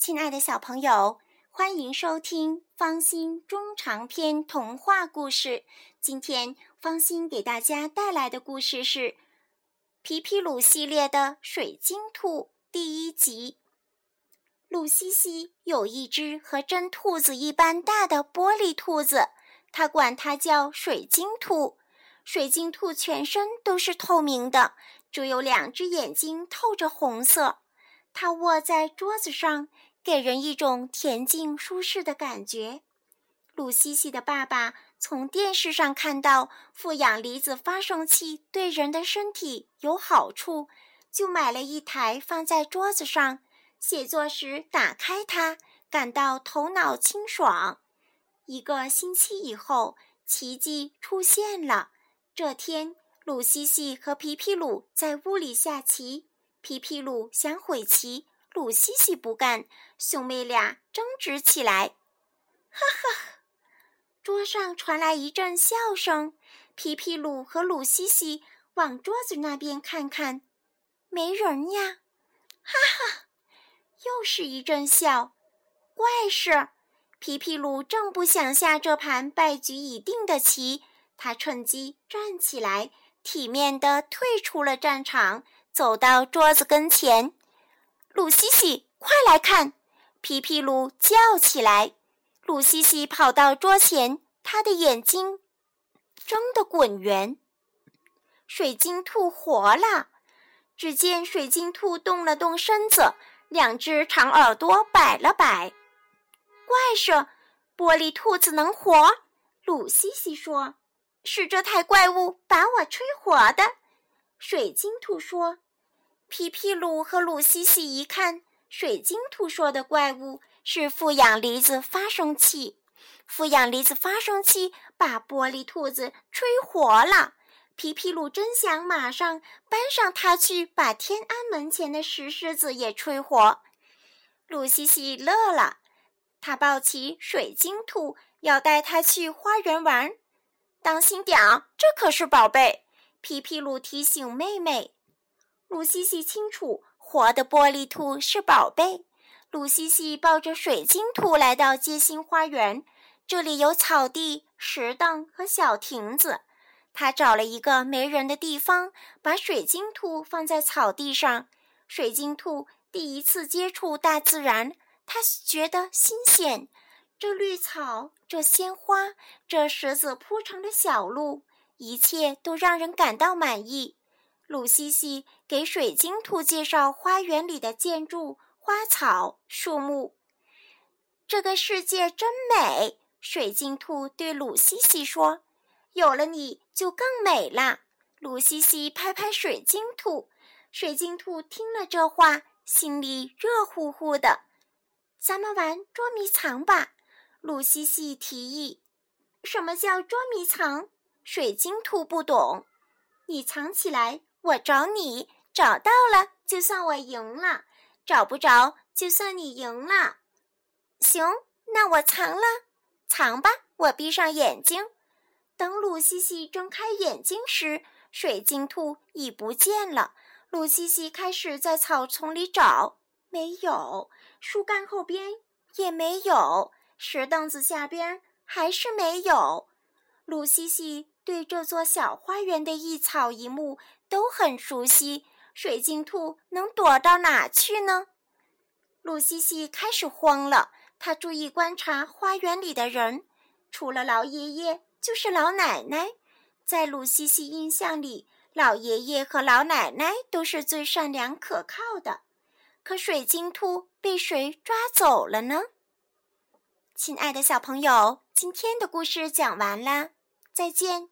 亲爱的小朋友，欢迎收听方心中长篇童话故事。今天方心给大家带来的故事是《皮皮鲁系列的水晶兔》第一集。鲁西西有一只和真兔子一般大的玻璃兔子，他管它叫水晶兔。水晶兔全身都是透明的，只有两只眼睛透着红色。它卧在桌子上。给人一种恬静舒适的感觉。鲁西西的爸爸从电视上看到负氧离子发生器对人的身体有好处，就买了一台放在桌子上。写作时打开它，感到头脑清爽。一个星期以后，奇迹出现了。这天，鲁西西和皮皮鲁在屋里下棋，皮皮鲁想毁棋。鲁西西不干，兄妹俩争执起来。哈哈！桌上传来一阵笑声。皮皮鲁和鲁西西往桌子那边看看，没人呀！哈哈！又是一阵笑。怪事！皮皮鲁正不想下这盘败局已定的棋，他趁机站起来，体面地退出了战场，走到桌子跟前。鲁西西，快来看！皮皮鲁叫起来。鲁西西跑到桌前，他的眼睛睁得滚圆。水晶兔活了！只见水晶兔动了动身子，两只长耳朵摆了摆。怪兽，玻璃兔子能活？鲁西西说：“是这台怪物把我吹活的。”水晶兔说。皮皮鲁和鲁西西一看，水晶兔说的怪物是负氧离子发生器。负氧离子发生器把玻璃兔子吹活了。皮皮鲁真想马上搬上它去，把天安门前的石狮子也吹活。鲁西西乐了，他抱起水晶兔，要带它去花园玩。当心点儿，这可是宝贝。皮皮鲁提醒妹妹。鲁西西清楚，活的玻璃兔是宝贝。鲁西西抱着水晶兔来到街心花园，这里有草地、石凳和小亭子。他找了一个没人的地方，把水晶兔放在草地上。水晶兔第一次接触大自然，它觉得新鲜。这绿草，这鲜花，这石子铺成的小路，一切都让人感到满意。鲁西西给水晶兔介绍花园里的建筑、花草、树木。这个世界真美，水晶兔对鲁西西说：“有了你就更美了。”鲁西西拍拍水晶兔，水晶兔听了这话，心里热乎乎的。咱们玩捉迷藏吧，鲁西西提议。什么叫捉迷藏？水晶兔不懂。你藏起来。我找你找到了，就算我赢了；找不着，就算你赢了。行，那我藏了，藏吧。我闭上眼睛，等鲁西西睁开眼睛时，水晶兔已不见了。鲁西西开始在草丛里找，没有；树干后边也没有；石凳子下边还是没有。鲁西西对这座小花园的一草一木。都很熟悉，水晶兔能躲到哪去呢？鲁西西开始慌了。他注意观察花园里的人，除了老爷爷就是老奶奶。在鲁西西印象里，老爷爷和老奶奶都是最善良可靠的。可水晶兔被谁抓走了呢？亲爱的小朋友，今天的故事讲完了，再见。